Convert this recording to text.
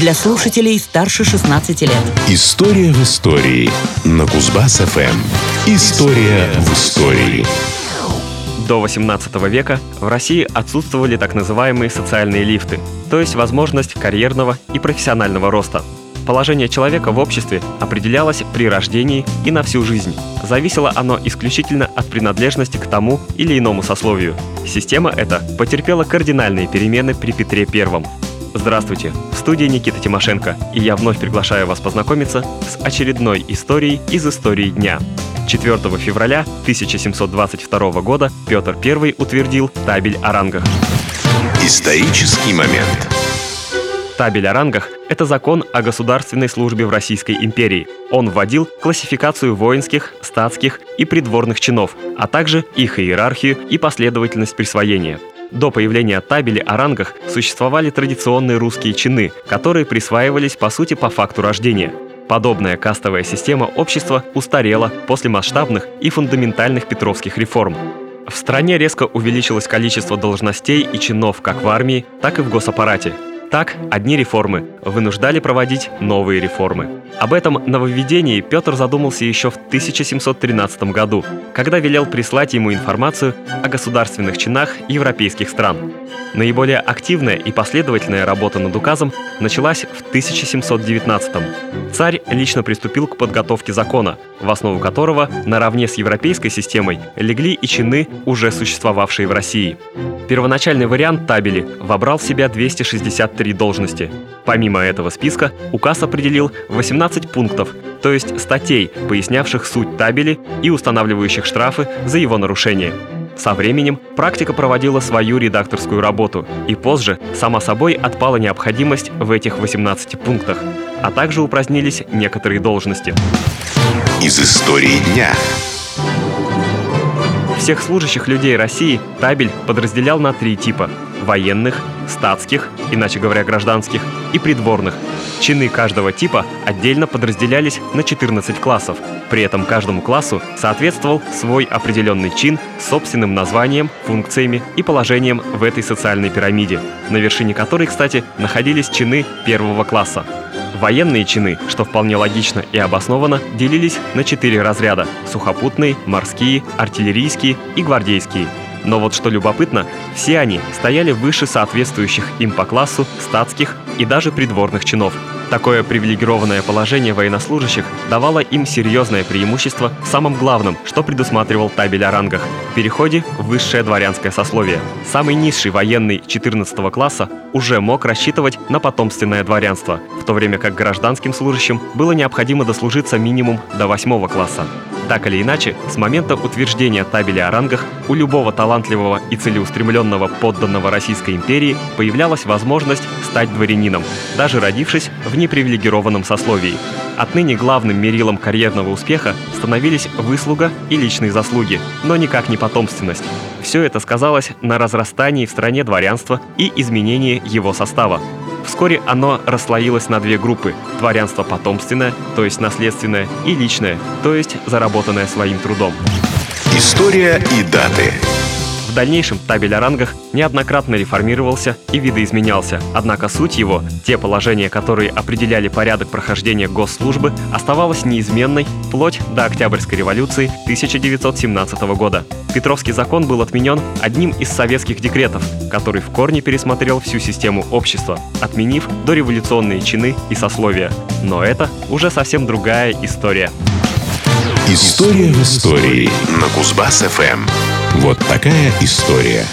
для слушателей старше 16 лет. История в истории на Кузбасс-ФМ. История в истории. До 18 века в России отсутствовали так называемые социальные лифты, то есть возможность карьерного и профессионального роста. Положение человека в обществе определялось при рождении и на всю жизнь. Зависело оно исключительно от принадлежности к тому или иному сословию. Система эта потерпела кардинальные перемены при Петре I. Здравствуйте, в студии Никита Тимошенко, и я вновь приглашаю вас познакомиться с очередной историей из истории дня. 4 февраля 1722 года Петр I утвердил табель о рангах. Исторический момент. Табель о рангах – это закон о государственной службе в Российской империи. Он вводил классификацию воинских, статских и придворных чинов, а также их иерархию и последовательность присвоения. До появления табели о рангах существовали традиционные русские чины, которые присваивались по сути по факту рождения. Подобная кастовая система общества устарела после масштабных и фундаментальных петровских реформ. В стране резко увеличилось количество должностей и чинов как в армии, так и в госаппарате – так, одни реформы вынуждали проводить новые реформы. Об этом нововведении Петр задумался еще в 1713 году, когда велел прислать ему информацию о государственных чинах европейских стран. Наиболее активная и последовательная работа над указом началась в 1719 -м. Царь лично приступил к подготовке закона, в основу которого наравне с европейской системой легли и чины, уже существовавшие в России. Первоначальный вариант табели вобрал в себя 263 должности. Помимо этого списка, указ определил 18 пунктов, то есть статей, пояснявших суть табели и устанавливающих штрафы за его нарушение. Со временем практика проводила свою редакторскую работу, и позже, само собой, отпала необходимость в этих 18 пунктах, а также упразднились некоторые должности. Из истории дня. Всех служащих людей России табель подразделял на три типа – военных, статских, иначе говоря, гражданских, и придворных. Чины каждого типа отдельно подразделялись на 14 классов. При этом каждому классу соответствовал свой определенный чин с собственным названием, функциями и положением в этой социальной пирамиде, на вершине которой, кстати, находились чины первого класса. Военные чины, что вполне логично и обоснованно, делились на четыре разряда – сухопутные, морские, артиллерийские и гвардейские. Но вот что любопытно, все они стояли выше соответствующих им по классу статских и даже придворных чинов – Такое привилегированное положение военнослужащих давало им серьезное преимущество в самом главном, что предусматривал табель о рангах – переходе в высшее дворянское сословие. Самый низший военный 14 класса уже мог рассчитывать на потомственное дворянство, в то время как гражданским служащим было необходимо дослужиться минимум до 8 класса. Так или иначе, с момента утверждения табели о рангах у любого талантливого и целеустремленного подданного Российской империи появлялась возможность стать дворянином, даже родившись в непривилегированном сословии. Отныне главным мерилом карьерного успеха становились выслуга и личные заслуги, но никак не потомственность. Все это сказалось на разрастании в стране дворянства и изменении его состава. Вскоре оно расслоилось на две группы – дворянство потомственное, то есть наследственное, и личное, то есть заработанное своим трудом. История и даты дальнейшем табель о рангах неоднократно реформировался и видоизменялся, однако суть его, те положения, которые определяли порядок прохождения госслужбы, оставалась неизменной вплоть до Октябрьской революции 1917 года. Петровский закон был отменен одним из советских декретов, который в корне пересмотрел всю систему общества, отменив дореволюционные чины и сословия. Но это уже совсем другая история. История в истории на Кузбасс-ФМ. Вот такая история.